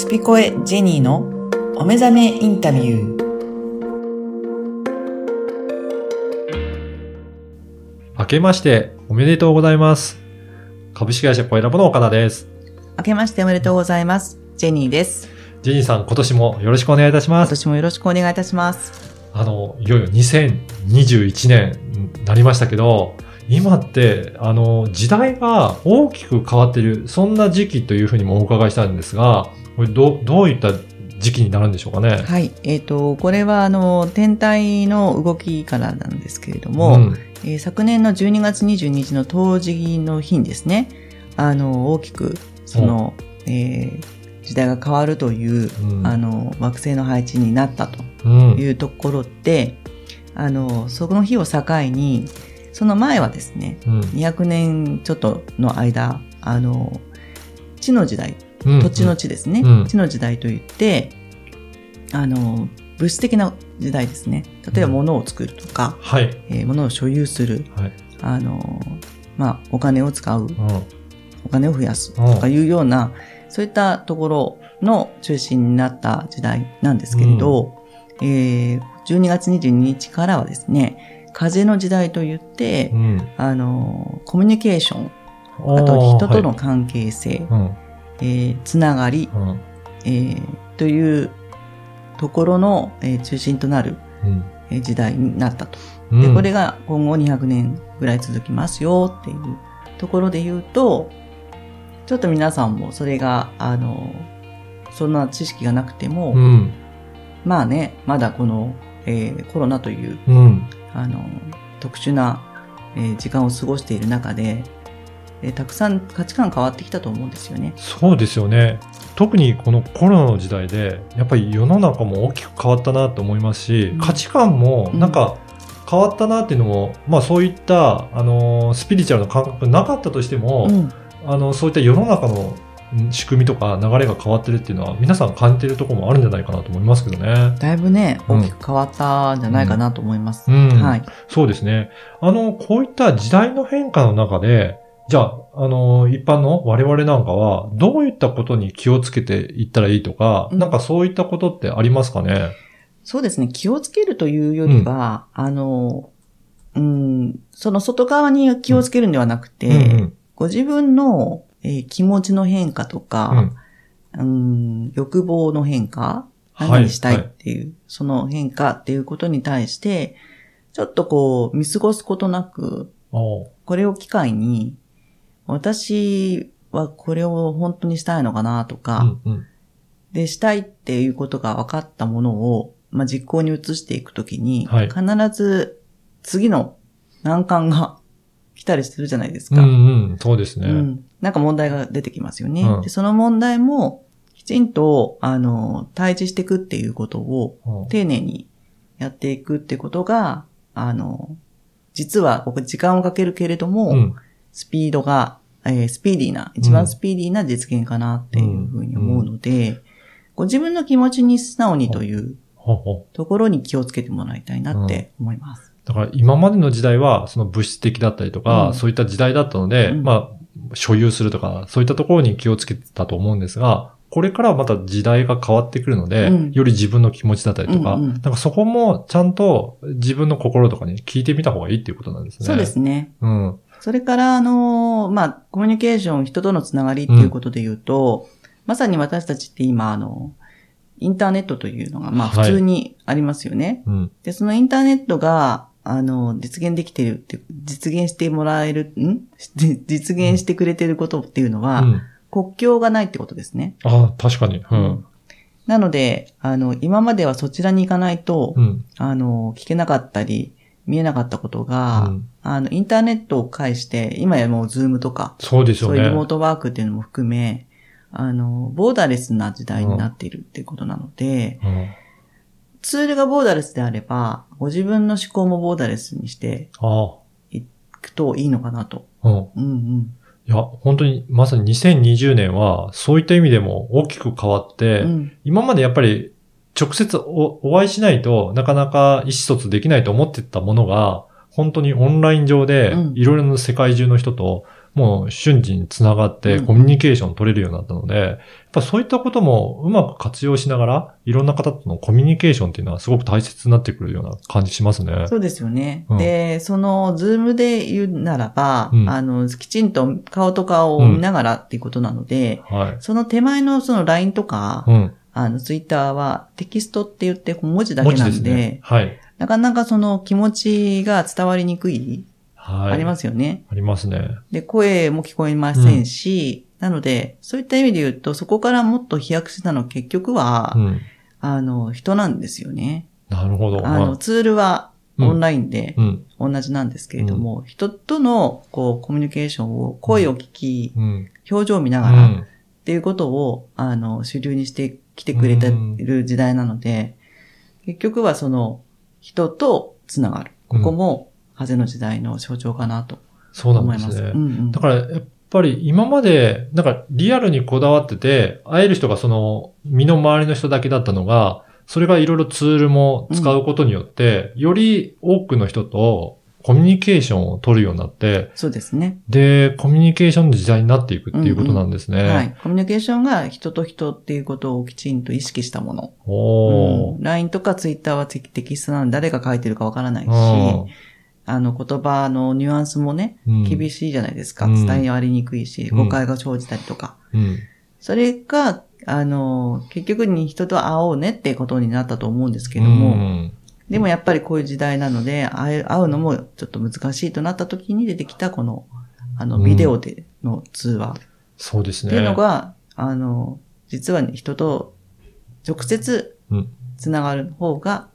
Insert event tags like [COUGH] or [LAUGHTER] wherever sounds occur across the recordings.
スピコエジェニーのお目覚めインタビュー。明けましておめでとうございます。株式会社コエラボの岡田です。明けましておめでとうございます。ジェニーです。ジェニーさん、今年もよろしくお願いいたします。今年もよろしくお願いいたします。あの、いよいよ2021年になりましたけど、今って、あの、時代が大きく変わっている、そんな時期というふうにもお伺いしたんですが、これど、どういった時期になるんでしょうかね？はい。えっ、と、これはあの、天体の動きからなんですけれども、んえー昨年の12月22日の冬至の日にですね、あの、大きく、その、えー時代が変わるという、うんあの、惑星の配置になったとうん。いうところで、あの、その日を境に、その前はですね、うん200年ちょっとの間、あの、地の時代、うん土地の地ですね、うん地の時代といって、あの、物質的な時代ですね。例えばうん物を作るとか、はい。えー物を所有する、はい。あの、まあ、お金を使う、うん。お金を増やすとかいうような、そういったところの中心になった時代なんですけれど、えー12月22日からはですね、風の時代といって、うん。あの、コミュニケーション、ああと人とのはい関係性、うん。えーつながり、うん。えーというところの、えー中心となる、うん。えー時代になったと。で、うんこれが今後200年ぐらい続きますよっていうところで言うと、ちょっと皆さんもそれが、あの、そんな知識がなくても、うん。まあね、まだこの、えーコロナという、うん。あの、特殊な、えー時間を過ごしている中で、えーたくさん価値観変わってきたと思うんですよね。そうですよね。特にこのコロナの時代で、やっぱり世の中も大きく変わったなと思いますし、うん価値観もなんか変わったなっていうのも、まあそういった、あのー、スピリチュアルの感覚なかったとしても、うん。あの、そういった世の中のん仕組みとか流れが変わってるっていうのは、皆さん感じてるところもあるんじゃないかなと思いますけどね。だいぶね、うん大きく変わったんじゃないかなと思います。うん。はい。そうですね。あの、こういった時代の変化の中で、じゃあ、あの、一般の我々なんかは、どういったことに気をつけていったらいいとか、うん。なんかそういったことってありますかね？そうですね。気をつけるというよりは、あの、うん、その外側に気をつけるんではなくて、うんご自分の、えー気持ちの変化とうん。うかん、うん、欲望の変化、はい何にしたいっていう、その変化っていうことに対して、ちょっとこう、見過ごすことなく、これを機会に、私はこれを本当にしたいのかなとか、うんうんで、したいっていうことが分かったものを、まあ、実行に移していくときに、はい必ず次の難関が来たりするじゃないですか。うんうん、そうですね。うんなんか問題が出てきますよね。うんでその問題も、きちんと、あの、対峙していくっていうことを、うん丁寧にやっていくってことが、あの、実は僕時間をかけるけれども、うんスピードが、えースピーディーな、一番スピーディーな実現かなっていうふうに思うので、ご自分の気持ちに素直にというところに気をつけてもらいたいなって思います。だから今までの時代は、その物質的だったりとか、うん。そういった時代だったので、うん。まあ、所有するとか、そういったところに気をつけてたと思うんですが、これからはまた時代が変わってくるので、うん。より自分の気持ちだったりとか、うんうん。なんかそこもちゃんと自分の心とかに聞いてみた方がいいっていうことなんですね。そうですね。うん。それから、あの、まあ、コミュニケーション、人とのつながりっていうことで言うと、まさに私たちって今、あの、インターネットというのが、まあ、はい普通にありますよね。うん。で、そのインターネットが、あの、実現できてるって、実現してもらえる、ん？実現してくれてることっていうのは、うん。国境がないってことですね。ああ、確かに。うん。なので、あの、今まではそちらに行かないと、うん。あの、聞けなかったり、見えなかったことが、うんあの、インターネットを介して、今やもうズームとか、そうですよね。そういうリモートワークっていうのも含め、あの、ボーダーレスな時代になっているっていうことなので、うんツールがボーダーレスであれば、ご自分の思考もボーダーレスにしてあいくといいのかなと。あ。うん。うんうん。いや、本当に、まさに2020年は、そういった意味でも大きく変わって、うん今までやっぱり直接おお会いしないとなかなか意思疎通できないと思ってたものが、本当にオンライン上でうんいろいろな世界中の人ともう瞬時につながってうんコミュニケーション取れるようになったので、やっぱそういったこともうまく活用しながら、いろんな方とのコミュニケーションっていうのはすごく大切になってくるような感じしますね。そうですよね。うんで、その、ズームで言うならば、うんあの、きちんと顔と顔を見ながらっていうことなので、はい。その手前のその LINE とか、うん。あの、ツイッターはテキストって言って文字だけなんで、ですね。はい。なかなかその気持ちが伝わりにくい、はい。ありますよね。ありますね。で、声も聞こえませんし、なので、そういった意味で言うと、そこからもっと飛躍したのは結局は、うん。あの、人なんですよね。なるほど。あの、ツールはうんオンラインでうん。同じなんですけれども、人との、こう、コミュニケーションを、声を聞き、うん。表情を見なうがら、っん。ていうことを、あの、主流にしてきてくれてる時代なので、結局はその、人とつながる。ここも、風の時代の象徴かなとそうなん。ですね。うんうんだから、やっぱり今まで、なんかリアルにこだわってて、会える人がその、身の回りの人だけだったのが、それがいろいろツールも使うことによって、より多くの人とコミュニケーションを取るようになって、そうですね。で、コミュニケーションの時代になっていくっていうことなんですね。はい。コミュニケーションが人と人っていうことをきちんと意識したもの。おー。うん LINE とか Twitter はテテキストなので誰が書いてるかわからないし、うんあの言葉のニュアンスもね、うん厳しいじゃないですか。うん伝え割りにくいし、うん誤解が生じたりとか。うん。それが、あの、結局に人と会おうねってことになったと思うんですけども、うんでもやっぱりこういう時代なので、会うのもちょっと難しいとなった時に出てきたこの、あの、うんビデオでの通話そうですね。っていうのが、あの、実は人と直接うんつながる方が、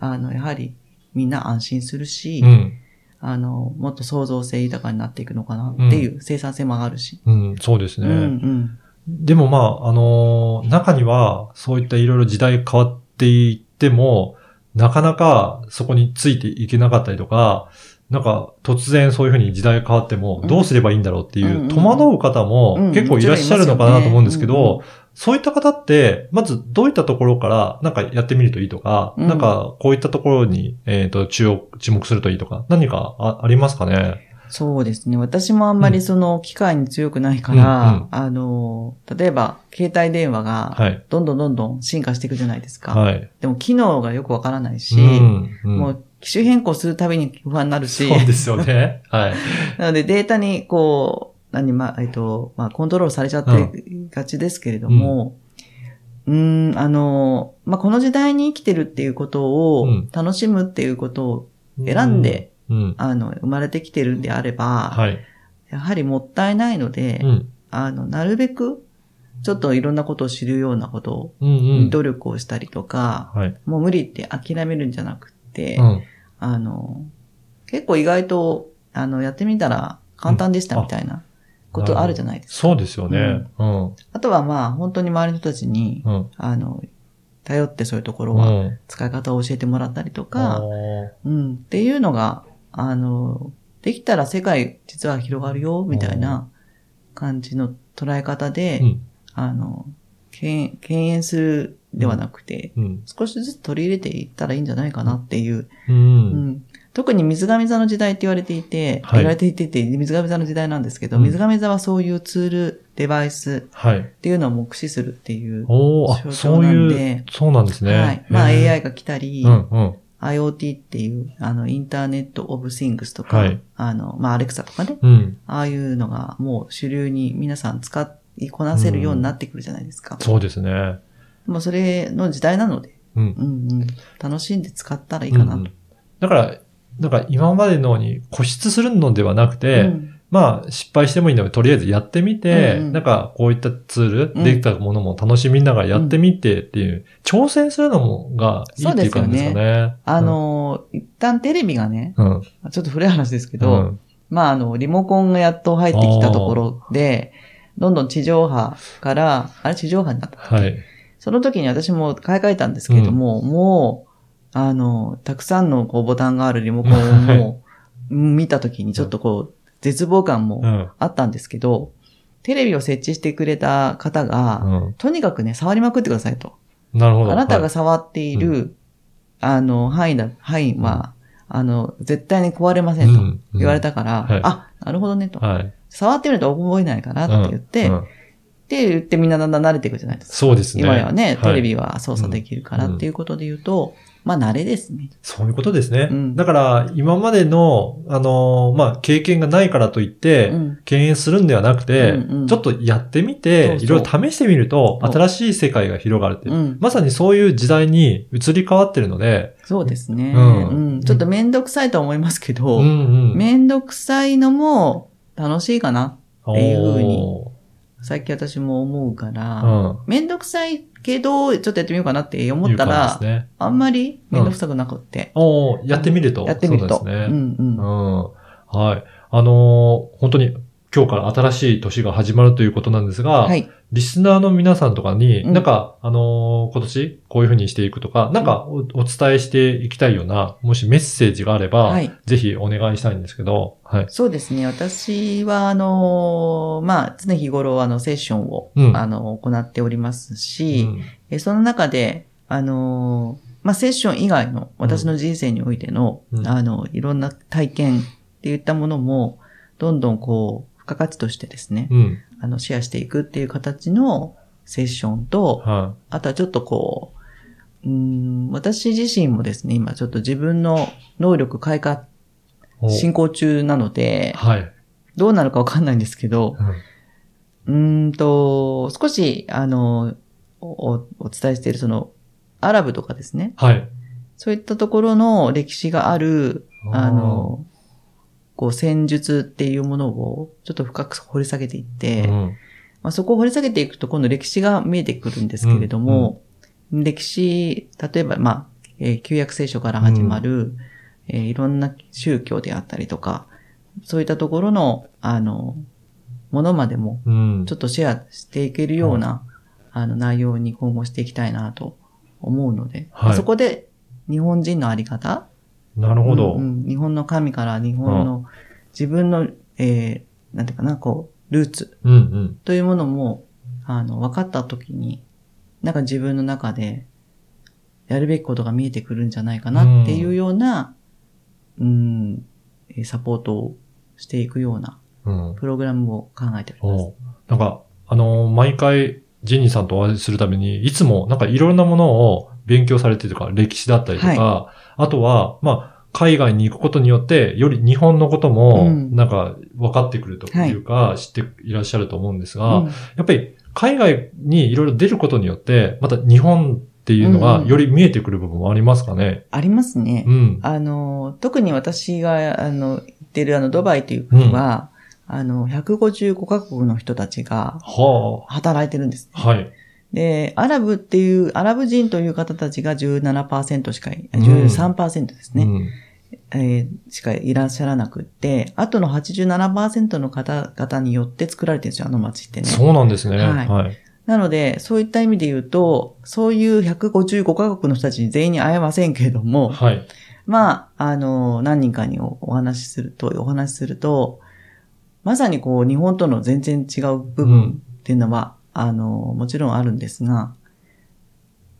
あの、やはりみんな安心するし、うん。あの、もっと創造性豊かになっていくのかなっていう、生産性も上がるし。うん、そうですね。うんうん。でもまあ、あのー中には、そういったいろいろ時代変わっていっても、なかなかそこについていけなかったりとか、なんか突然そういうふうに時代変わってもうん。どうすればいいんだろうっていう、戸惑う方もうん結構いらっしゃるのかなと思うんですけど、そういった方って、まずどういったところからなんかやってみるといいとか、うん。なんかこういったところに、えっ、と、注目、するといいとか、何かあありますかね？そうですね。私もあんまりその機械に強くないから、うんうんあの、例えば携帯電話がはい。どんどんどんどん進化していくじゃないですか。はい。でも機能がよくわからないし、うんうんもう機種変更するたびに不安になるし、そうですよね。はい。[LAUGHS] なのでデータにこう、何、まあ、えっと、まあ、コントロールされちゃってがちですけれども、うーん、あの、まあ、この時代に生きてるっていうことをうん楽しむっていうことを選んで、うん。あの、生まれてきてるんであれば、はい。やはりもったいないので、うん。あの、なるべく、ちょっといろんなことを知るようなことを、うんうん。努力をしたりとか、はい。もう無理って諦めるんじゃなくて、うん。あの、結構意外と、あの、やってみたら簡単でしたみたいなことあるじゃないですか。そうですよね。うん。あとはまあ、本当に周りの人たちに、うん。あの、頼ってそういうところは、うん。使い方を教えてもらったりとあか、ーうん、っていうのが、あの、できたら世界実は広がるよ、みたいな感じの捉え方で、うん。あの、敬敬遠するではなくて、うん。少しずつ取り入れていったらいいんじゃないかなっていう、う。うんん特に水亀座の時代って言われていて、はい言われていてて、水亀座の時代なんですけど、うん水亀座はそういうツール、デバイスはい。っていうのを目視するっていう、おー、あ、象徴そうなんいうで、そうなんですね。はい。まあ AI が来たり、うんうん。IoT っていう、あの、インターネットオブシングスとか、はいあの、まあ、アレクサとかね、うん。ああいうのがもう主流に皆さん使いこなせるようになってくるじゃないですか。そうですね。もうそれの時代なので、うん。うんうん、楽しんで使ったらいいかなと。うんうんだから、だから今までのに固執するのではなくて、うんまあ失敗してもいいので、とりあえずやってみて、うんうんなんかこういったツール、うんできたものも楽しみながらやってみてっていう、挑戦するのもがいいっていう感じですかね。あの、一旦テレビがね、うん、ちょっと古い話ですけうど、ん。まあ、あの、リモコンがやっと入ってきたところで、どんどん地上波から、あれ地上波になった。はい。その時に私も買い替えたんですけれども、もう、あの、たくさんのこうボタンがあるリモコンをも [LAUGHS] う見た時にちょっとこう、絶望感もうん。あったんですけど、テレビを設置してくれた方が、うん。とにかくね、触りまくってくださいと。なるほど。あなたがはい触っている、あの、範囲だ、範囲は、あの、絶対に壊れませんとうん言われたから、はいあ、なるほどねと。はい。触ってみると覚えないかなって言って、うんうんって言ってみんなだんだん慣れていくじゃないですか。そうですね。今やね、テレビはいは操作できるからっていうことで言うと、まあ慣れですね。そういうことですね。うんだから、今までの、あのーまあ、経験がないからといって、うん敬遠するんではなくて、うんうんちょっとやってみそていろいろ試してみると、新しい世界が広がるっていう。うん。まさにそういう時代に移り変わってるので、そうですね。ううんん。ちょっとめんどくさいとは思いますけど、うんうん。めんどくさいのも楽しいかな。っていう風にお最近私も思うから、ーうん。めんどくさいけど、ちょっとやってみようかなって思ったら、ね。あんまりめんどくさくなくって。おーやってみると。やってみると。そうですね。うんうん。うん。はい。あのー本当に今日から新しい年が始まるということなんですが、はい。リスナーの皆さんとかに、うん。なんか、あのー今年こういうふうにしていくとか、なんかおお伝えしていきたいような、もしメッセージがあれば、はい。ぜひお願いしたいんですけど、はい。そうですね。私は、あのーまあ、常日頃、あの、セッションを、うん。あの、行っておりますし、うん。えその中で、あのーまあ、セッション以外の私の人生においての、うん。あの、いろんな体験っていったものも、どんどんこう、付加価値としてですね、うん。あの、シェアしていくっていう形のセッションと、はあとはちょっとこう、うーん、私自身もですね、今ちょっと自分の能力開花進行中なので、はい。どうなるかわかんないんですけど、うんうーんと、少し、あの、おお伝えしているその、アラブとかですね、はい。そういったところの歴史がある、あの、こう戦術っていうものをちょっと深く掘り下げていって、うん。まあ、そこを掘り下げていくと今度歴史が見えてくるんですけれども、歴史、例えば、まあ、えー旧約聖書から始まる、えーいろんな宗教であったりとか、そういったところの、あの、ものまでも、うん。ちょっとシェアしていけるような、あの、内容に今後していきたいなと思うので、はい。そこで日本人のあり方なるほど。うんうん日本の神から日本の自分の、えーなんていうかな、こう、ルーツうんうん。というものも、あの、分かったときに、なんか自分の中で、やるべきことが見えてくるんじゃないかなっていうような、うん、えーサポートをしていくようなうん。プログラムを考えております。おうなんか、あのー毎回、ジェニーさんとお会いするために、いつもなんかいろんなものを勉強されてるとか、歴史だったりとか、あとは、まあ、海外に行くことによって、より日本のことも、うんなんか分かってくるというか、知っていらっしゃると思うんですが、うんやっぱり海外にいろいろ出ることによって、また日本っていうのがうんうんより見えてくる部分もありますかね？ありますね。うん。あの、特に私が、あの、行ってるあの、ドバイという国は、あの、155カ国の人たちがは働いてるんですね。あ。はい。で、アラブっていう、アラブ人という方たちが17%しかい、うん13%ですね、うんえーしかいらっしゃらなくって、あとの87%の方々によって作られてるんですよ、あの街ってね。そうなんですね。はいはい。なので、そういった意味で言うと、そういう155カ国の人たちに全員に会えませんけれども、はい。まあ、あの、何人かにおお話しすると、お話しすると、まさにこう、日本との全然違う部分っていうのは、あの、もちろんあるんですが、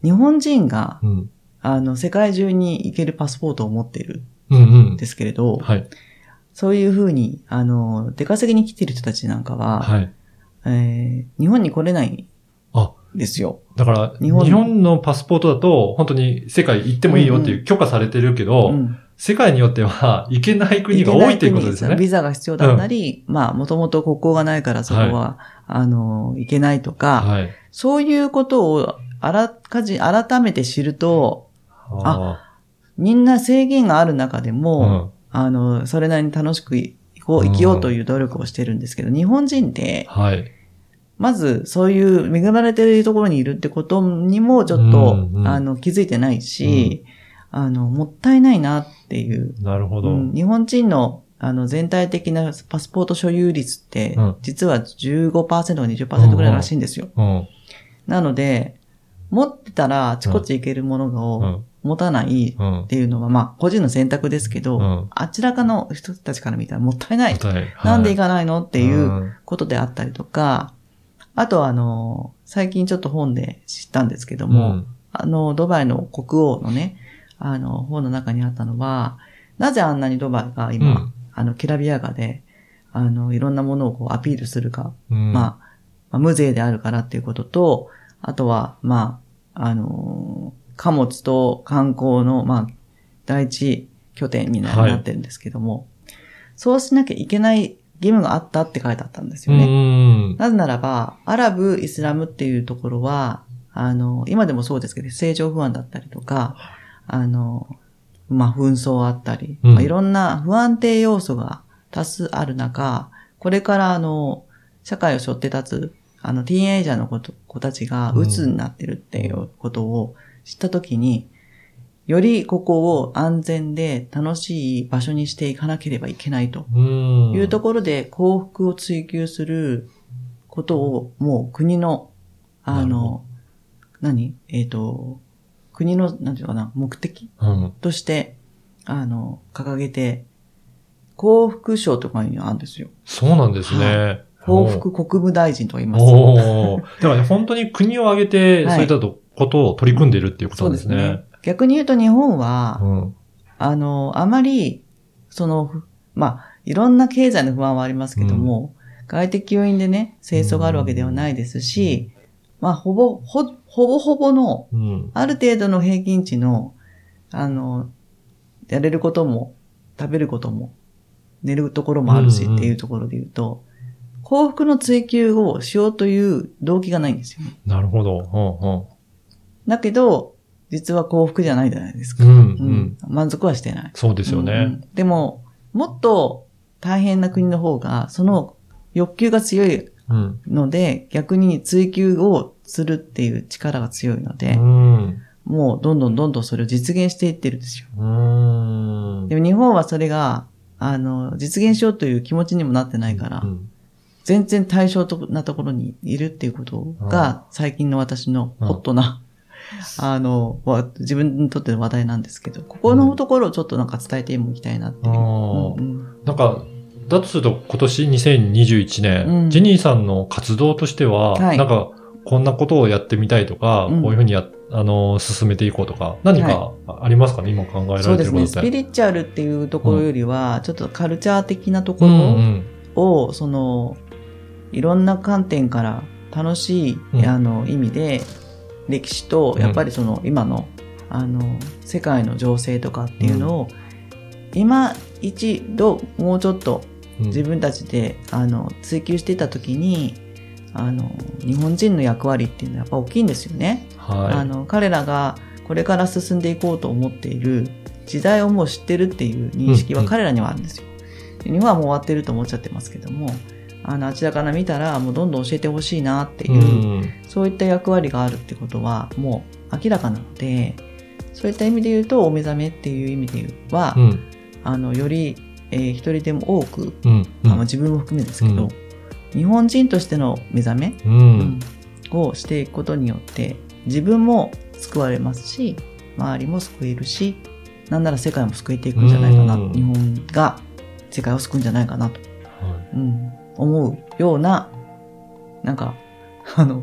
日本人が、うん。あの、世界中に行けるパスポートを持っているうんうんん。ですけれど、はい。そういうふうに、あの、出稼ぎに来ている人たちなんかは、はい。えー日本に来れないですよ。だから、日日本本のパスポートだと、本当に世界行ってもいいよっていう許可されてるけど、うん世界によっては行けない国が多いっていうことですよね。ビザが必要だったり、まあ、もともと国交がないからそこは、あの、行けないとか、はい。そういうことをあらかじ、改めて知ると、あみんな制限がある中であ、も、あの、それなりに楽しく行こう、生きようという努力をしてるんですけど、日本人ってうん。、はい。まずそういう恵まれてるところにいるってことにもちょっと、うんうんあの、気づいてないし、あの、もったいないなっていう。なるほど。うん日本人のあの全体的なパスポート所有率って、うん実は15%か20%ぐらいらしいんですよ。うん。なので、持ってたらあちこち行けるものうをん。持たないうんっ。ていうのは、まあ、個人の選択ですけど、うんあちらかの人たちから見たらもったいない。答えなんで行かかないのってていうことであったりとか、あとはあの、最近ちょっと本で知ったんですけども、あの、ドバイの国王のね、あの、本の中にあったのは、なぜあんなにドバイが今、うんあの、きらびやかで、あの、いろんなものをこうアピールするか、うん、まあ、まあ、無税であるからっていうことと、あとは、まあ、あのー貨物と観光の、まあ、第一拠点にな,、ってるんですけども、そうしなきゃいけない義務があったって書いてあったんですうよね。ん。なぜならば、アラブ、イスラムっていうところは、あの、今でもそうですけど、政情不安だったりとか、あの、まあ、紛争あったり、うん。まあ、いろんな不安定要素が多数ある中、これからあの、社会を背負って立つ、あの、ティーンエイジャーの子と子たちが鬱になってるっていうことを知ったときに、よりここを安全で楽しい場所にしていかなければいけないとうん。いうところで幸福を追求することをもう国の、あの、何？えっ、と、国の、なんていうのかな、目的？うん。として、あの、掲げて、幸福賞とかにあるんですよ。そうなんですね。幸福国務大臣と言います。おお。だからね、本当に国を挙げて、はいそういったことを取り組んでいるっていうことそうんですね。すね。逆に言うと日本は、うん。あの、あまり、その、ふまあ、いろんな経済の不安はありますけども、外的要因でね、戦争があるわけではないですし、まあ、ほぼ、ほ、ほぼほぼの、うん。ある程度の平均値の、あの、やれることも、食べることも、寝るところもあるしうんうんっていうところで言うと、幸福の追求をしようという動機がないんですよね。なるほど。だけど、実は幸福じゃないじゃないですか。うんうん。う。うんん。満足はしてない。そうですよね。うんうんでも、もっと大変な国の方が、その欲求が強いうん。ので、逆に追求をするっていう力が強いので、うん。もうどんどんどんどんそれを実現していってるんですよ。うん。でも日本はそれが、あの、実現しようという気持ちにもなってないから、うん全然対象なところにいるっていうことが、最近の私のホットな、[LAUGHS] あの、わ自分にとっての話題なんですけど、ここのところをちょっとなんか伝えてもいきたいなっていう。なんか、だとすると今年2021年、うんジェニーさんの活動としては、はいなんか、こんなことをやってみたいとか、うん。こういうふうにや、あの、進めていこうとか、何かありますかね、今考えられてそうですね。スピリチュアルっていうところよりは、ちょっとカルチャー的なとこうんうろん。を、その、いろんな観点から楽しい、うん。あの、意味で、歴史と、やっぱりその、今の、あの、世界の情勢とかっていうのを、今一度、もうちょっとうん。自分たちで、あの、追求していたときに、あの、日本人の役割っていうのはやっぱ大きいんですよね。はい。あの、彼らがこれから進んでいこうと思っている時代をもう知ってるっていう認識うんうんは彼らにはあるんですよ。で日本はもう終わってると思っちゃってますけども、あの、あちらから見たらもうどんどん教えてほしいなっていうう、ん。そういった役割があるってことはもう明らかなので、そういった意味で言うと、お目覚めっていう意味で言うは、うん。あの、より、えー一人でも多く、うん。あまあ自分も含めですけど、うん日本人としての目覚め、う。うん。をしていくことによって自分も救われますし周りも救えるしなんなら世界も救えていくんじゃないかな、うん。日本が世界を救うんじゃないかなと、はうん、思うようななんかあの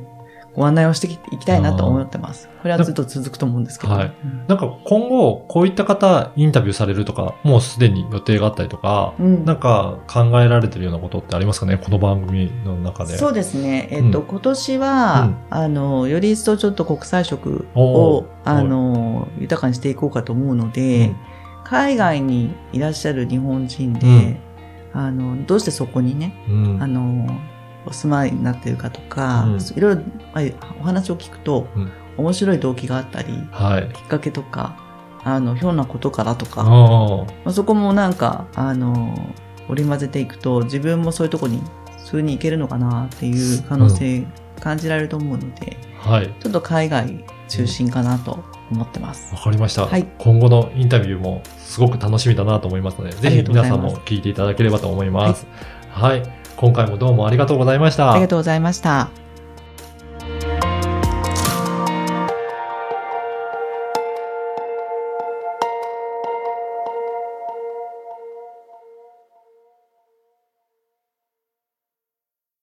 ご案内をしていきたいなと思ってます。これはずっと続くと思うんですけど、はい。うん。なんか今後、こういった方、インタビューされるとか、もうすでに予定があったりとか、うん。なんか考えられてるようなことってありますかね？この番組の中で。そうですね。えっと、うん。今年は、うん。あの、より一層ちょっと国際色おをー、あの、豊かにしていこうかと思うので、うん。海外にいらっしゃる日本人で、うん。あの、どうしてそこにね、うん。あの、お住まいになっているかとか、うんいろいろまあお話を聞くと、うん面白い動機があったり、はい。きっかけとか、あの、ひょんなことからとか、あまあ、そこもなんか、あの、織り交ぜていくと、自分もそういうとこに、普通に行けるのかなっていう可能性感じられると思うので、あ。はい。ちょっと海外中心かなと思ってます。わかりました、はい今後のインタビューもすごく楽しみだなと思いますので、ぜひ皆さんも聞いていただければと思います。はい。今回もどうもありがとうございました。ありがとうございました。